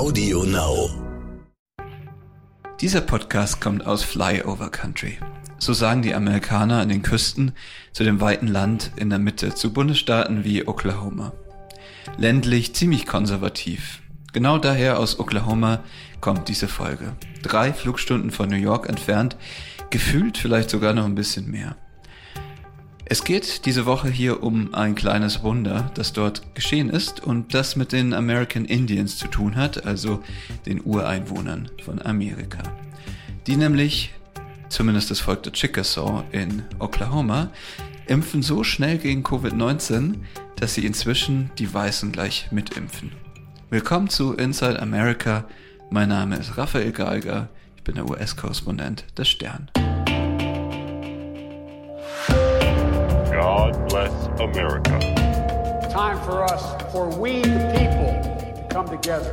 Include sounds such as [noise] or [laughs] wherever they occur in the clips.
Audio Now. Dieser Podcast kommt aus Flyover Country. So sagen die Amerikaner an den Küsten zu dem weiten Land in der Mitte, zu Bundesstaaten wie Oklahoma. Ländlich ziemlich konservativ. Genau daher aus Oklahoma kommt diese Folge. Drei Flugstunden von New York entfernt, gefühlt vielleicht sogar noch ein bisschen mehr. Es geht diese Woche hier um ein kleines Wunder, das dort geschehen ist und das mit den American Indians zu tun hat, also den Ureinwohnern von Amerika. Die nämlich, zumindest das Volk der Chickasaw in Oklahoma, impfen so schnell gegen Covid-19, dass sie inzwischen die Weißen gleich mitimpfen. Willkommen zu Inside America. Mein Name ist Raphael Geiger. Ich bin der US-Korrespondent des Stern. God bless America. Time for us, for we the people, to come together.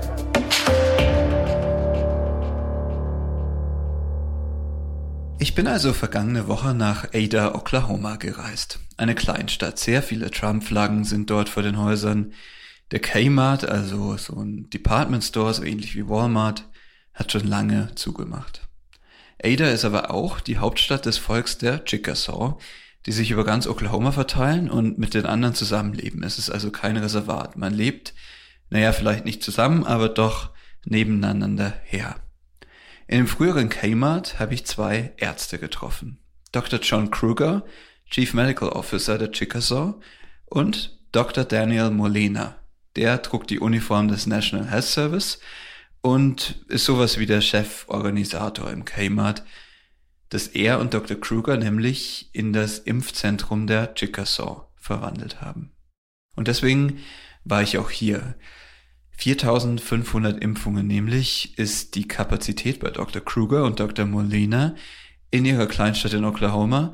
Ich bin also vergangene Woche nach Ada, Oklahoma gereist. Eine Kleinstadt. Sehr viele Trump-Flaggen sind dort vor den Häusern. Der Kmart, also so ein Department Store, so ähnlich wie Walmart, hat schon lange zugemacht. Ada ist aber auch die Hauptstadt des Volks der Chickasaw, die sich über ganz Oklahoma verteilen und mit den anderen zusammenleben. Es ist also kein Reservat. Man lebt, naja, vielleicht nicht zusammen, aber doch nebeneinander her. In dem früheren Kmart habe ich zwei Ärzte getroffen. Dr. John Kruger, Chief Medical Officer der Chickasaw, und Dr. Daniel Molina. Der trug die Uniform des National Health Service und ist sowas wie der Cheforganisator im Kmart, das er und Dr. Kruger nämlich in das Impfzentrum der Chickasaw verwandelt haben. Und deswegen war ich auch hier. 4500 Impfungen nämlich ist die Kapazität bei Dr. Kruger und Dr. Molina in ihrer Kleinstadt in Oklahoma.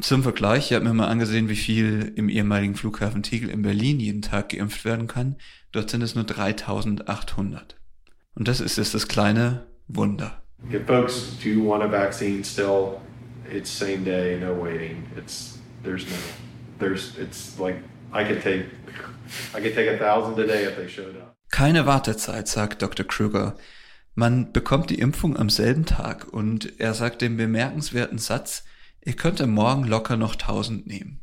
Zum Vergleich, ich habe mir mal angesehen, wie viel im ehemaligen Flughafen Tegel in Berlin jeden Tag geimpft werden kann. Dort sind es nur 3800. Und das ist jetzt das kleine Wunder. If folks do want a vaccine still, it's same day, no waiting. It's there's no there's it's like I could take I could take a thousand a day if they showed up. Keine Wartezeit, sagt Dr. Kruger. Man bekommt die Impfung am selben Tag und er sagt den bemerkenswerten Satz, ihr könnt am Morgen locker noch 1000 nehmen.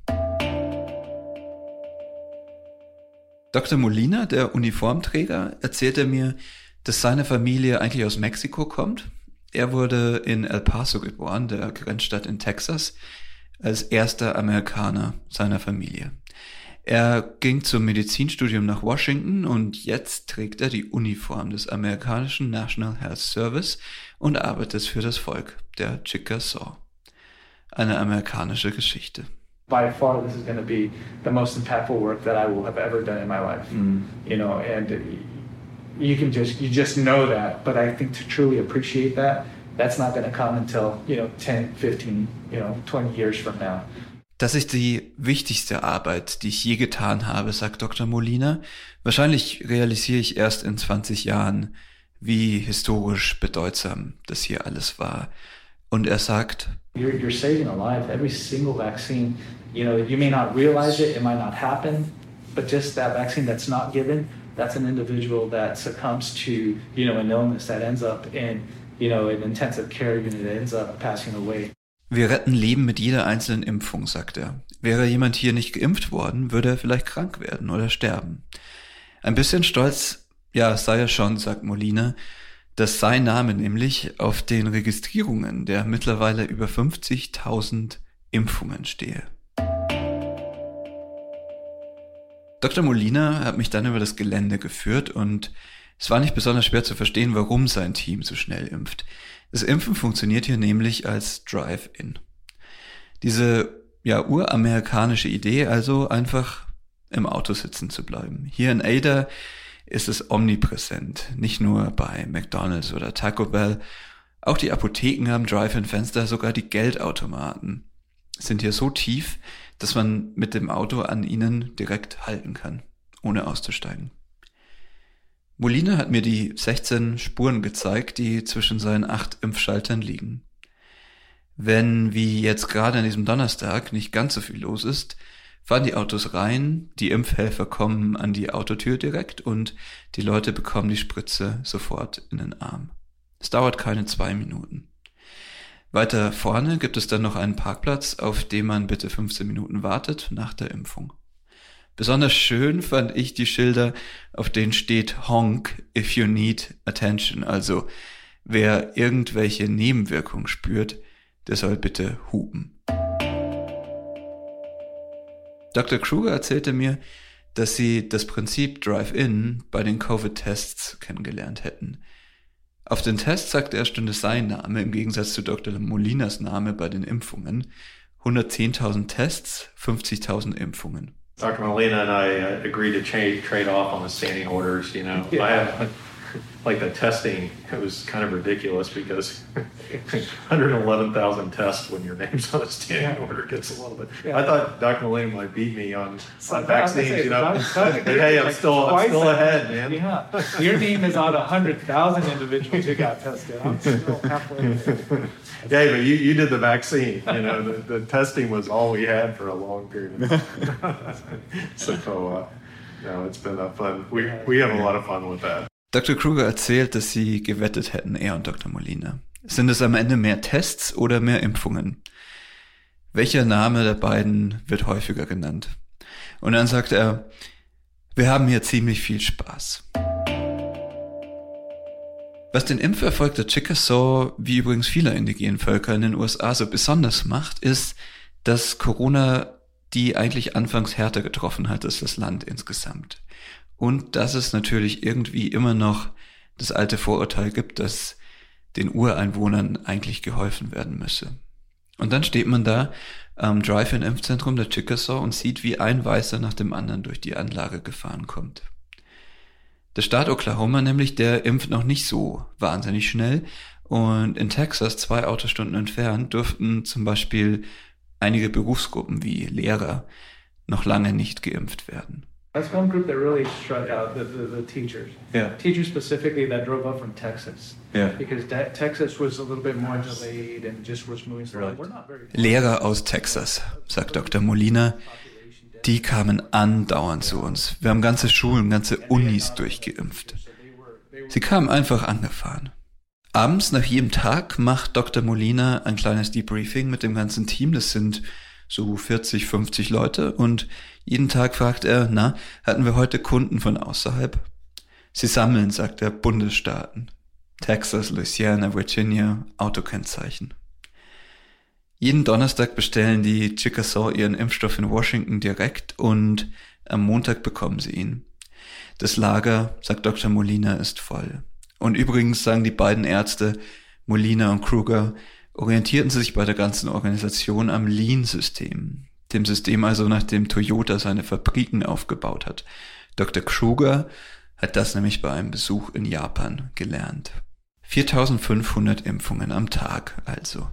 Dr. Molina, der Uniformträger, erzählte mir, dass seine Familie eigentlich aus Mexiko kommt. Er wurde in El Paso geboren, der Grenzstadt in Texas, als erster Amerikaner seiner Familie. Er ging zum Medizinstudium nach Washington und jetzt trägt er die Uniform des amerikanischen National Health Service und arbeitet für das Volk der Chickasaw. Eine amerikanische Geschichte. by far this is going to be the most impactful work that I will have ever done in my life. You know, and you can just you just know that, but I think to truly appreciate that, that's not going to come until, you know, 10, 15, you know, 20 years from now. Das ist die wichtigste Arbeit, die ich je getan habe, sagt Dr. Molina. Wahrscheinlich realisiere ich erst in 20 Jahren, wie historisch bedeutsam das hier alles war. Und er sagt, You're, you're saving a life. Every single vaccine, you know, you may not realize it, it might not happen, but just that vaccine that's not given, that's an individual that succumbs to, you know, an illness that ends up in, you know, an intensive care unit ends up passing away. wir retten Leben mit jeder einzelnen Impfung, sagt er. Wäre jemand hier nicht geimpft worden, würde er vielleicht krank werden oder sterben. Ein bisschen stolz, ja, sei er schon, sagt Molina, dass sein Name nämlich auf den Registrierungen der mittlerweile über 50.000 Impfungen stehe. Dr. Molina hat mich dann über das Gelände geführt und es war nicht besonders schwer zu verstehen, warum sein Team so schnell impft. Das Impfen funktioniert hier nämlich als Drive-In. Diese ja uramerikanische Idee, also einfach im Auto sitzen zu bleiben. Hier in Ada ist es omnipräsent, nicht nur bei McDonald's oder Taco Bell. Auch die Apotheken haben Drive-In-Fenster, sogar die Geldautomaten sind hier so tief, dass man mit dem Auto an ihnen direkt halten kann, ohne auszusteigen. Molina hat mir die 16 Spuren gezeigt, die zwischen seinen acht Impfschaltern liegen. Wenn, wie jetzt gerade an diesem Donnerstag, nicht ganz so viel los ist, fahren die Autos rein, die Impfhelfer kommen an die Autotür direkt und die Leute bekommen die Spritze sofort in den Arm. Es dauert keine zwei Minuten. Weiter vorne gibt es dann noch einen Parkplatz, auf dem man bitte 15 Minuten wartet nach der Impfung. Besonders schön fand ich die Schilder, auf denen steht Honk if you need attention. Also wer irgendwelche Nebenwirkungen spürt, der soll bitte hupen. Dr. Kruger erzählte mir, dass sie das Prinzip Drive-In bei den Covid-Tests kennengelernt hätten. Auf den Tests sagte er, stünde sein Name im Gegensatz zu Dr. Molinas Name bei den Impfungen. 110.000 Tests, 50.000 Impfungen. Dr. Molina and I uh, agreed to trade trade off on the standing orders. You know, Yeah. I have [laughs] like the testing. It was kind of ridiculous because [laughs] 111,000 tests when your name's on a standing Yeah. order gets a little bit. Yeah. I thought Dr. Molina might beat me on, So on I was gonna vaccines. say, You know, but hey, I'm like still I'm still ahead, man. Yeah, your name is on hundred thousand individuals who got tested. I'm still [laughs] halfway there. Yeah, but you, you did the vaccine. You know, the, the testing was all we had for a long period of time. so, uh, no, it's been a fun. We, we have a lot of fun with that. Dr. Kruger erzählt, dass sie gewettet hätten, er und Dr. Molina. Sind es am Ende mehr Tests oder mehr Impfungen? Welcher Name der beiden wird häufiger genannt? Und dann sagt er, wir haben hier ziemlich viel Spaß. Was den Impferfolg der Chickasaw, wie übrigens vieler indigenen Völker in den USA so besonders macht, ist, dass Corona die eigentlich anfangs härter getroffen hat als das Land insgesamt. Und dass es natürlich irgendwie immer noch das alte Vorurteil gibt, dass den Ureinwohnern eigentlich geholfen werden müsse. Und dann steht man da am Drive-In-Impfzentrum der Chickasaw und sieht, wie ein Weißer nach dem anderen durch die Anlage gefahren kommt. Der Staat Oklahoma nämlich, der impft noch nicht so wahnsinnig schnell. Und in Texas, zwei Autostunden entfernt, durften zum Beispiel einige Berufsgruppen wie Lehrer noch lange nicht geimpft werden. That's one group that really struck out, the, the, the teachers. Yeah. Teachers specifically that drove up from Texas. Yeah. Because te- Texas was a little bit more delayed and just was moving slow. Right. We're not very Lehrer aus Texas, sagt Dr. Molina, die kamen andauernd zu uns. Wir haben ganze Schulen, ganze Unis durchgeimpft. Sie kamen einfach angefahren. Abends nach jedem Tag macht Dr. Molina ein kleines Debriefing mit dem ganzen Team. Das sind so 40, 50 Leute und jeden Tag fragt er, na, hatten wir heute Kunden von außerhalb? Sie sammeln, sagt er, Bundesstaaten. Texas, Louisiana, Virginia, Autokennzeichen. Jeden Donnerstag bestellen die Chickasaw ihren Impfstoff in Washington direkt und am Montag bekommen sie ihn. Das Lager, sagt Dr. Molina, ist voll. Und übrigens sagen die beiden Ärzte, Molina und Kruger, orientierten sich bei der ganzen Organisation am Lean-System, dem System also, nach dem Toyota seine Fabriken aufgebaut hat. Dr. Kruger hat das nämlich bei einem Besuch in Japan gelernt. 4500 Impfungen am Tag also.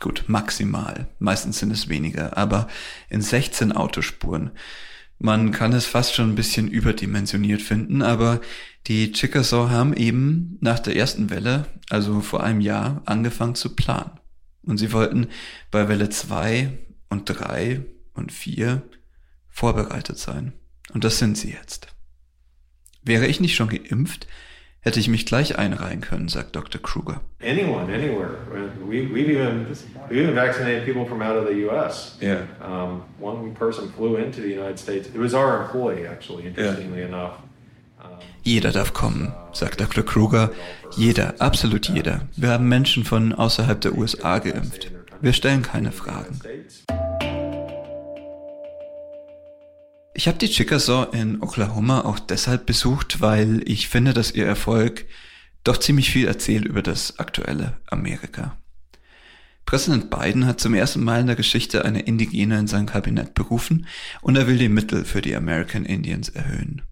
Gut, maximal. Meistens sind es weniger, aber in 16 Autospuren. Man kann es fast schon ein bisschen überdimensioniert finden, aber die Chickasaw haben eben nach der ersten Welle, also vor einem Jahr, angefangen zu planen. Und sie wollten bei Welle 2 und 3 und 4 vorbereitet sein. Und das sind sie jetzt. Wäre ich nicht schon geimpft, hätte ich mich gleich einreihen können, sagt Dr. Kruger. Anyone, anywhere. We, we've even we've even vaccinated people from out of the U.S. Yeah. Um, one person flew into the United States. It was our employee, actually. Interestingly enough. Um, Jeder darf kommen, sagt Dr. Kruger. Jeder, absolut jeder. Wir haben Menschen von außerhalb der USA geimpft. Wir stellen keine Fragen. Ich habe die Chickasaw in Oklahoma auch deshalb besucht, weil ich finde, dass ihr Erfolg doch ziemlich viel erzählt über das aktuelle Amerika. Präsident Biden hat zum ersten Mal in der Geschichte eine Indigene in sein Kabinett berufen und er will die Mittel für die American Indians erhöhen.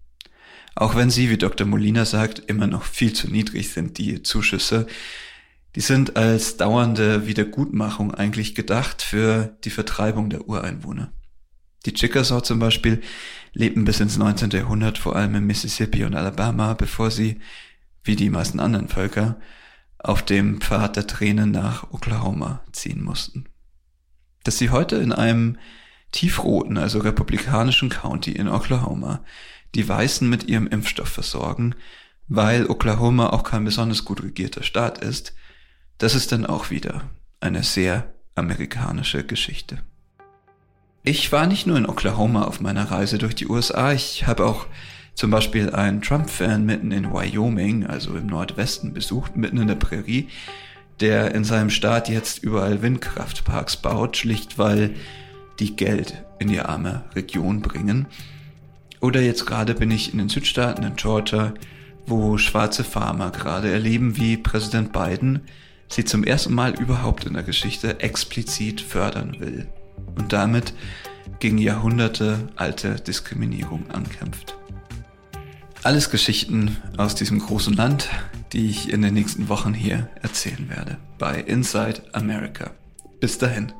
Auch wenn sie, wie Dr. Molina sagt, immer noch viel zu niedrig sind, die Zuschüsse, die sind als dauernde Wiedergutmachung eigentlich gedacht für die Vertreibung der Ureinwohner. Die Chickasaw zum Beispiel lebten bis ins 19. Jahrhundert vor allem in Mississippi und Alabama, bevor sie, wie die meisten anderen Völker, auf dem Pfad der Tränen nach Oklahoma ziehen mussten. Dass sie heute in einem tiefroten, also republikanischen County in Oklahoma, die Weißen mit ihrem Impfstoff versorgen, weil Oklahoma auch kein besonders gut regierter Staat ist, das ist dann auch wieder eine sehr amerikanische Geschichte. Ich war nicht nur in Oklahoma auf meiner Reise durch die USA, ich habe auch zum Beispiel einen Trump-Fan mitten in Wyoming, also im Nordwesten, besucht, mitten in der Prärie, der in seinem Staat jetzt überall Windkraftparks baut, schlicht weil die Geld in die arme Region bringen. Oder jetzt gerade bin ich in den Südstaaten in Georgia, wo schwarze Farmer gerade erleben, wie Präsident Biden sie zum ersten Mal überhaupt in der Geschichte explizit fördern will und damit gegen Jahrhunderte alte Diskriminierung ankämpft. Alles Geschichten aus diesem großen Land, die ich in den nächsten Wochen hier erzählen werde bei Inside America. Bis dahin.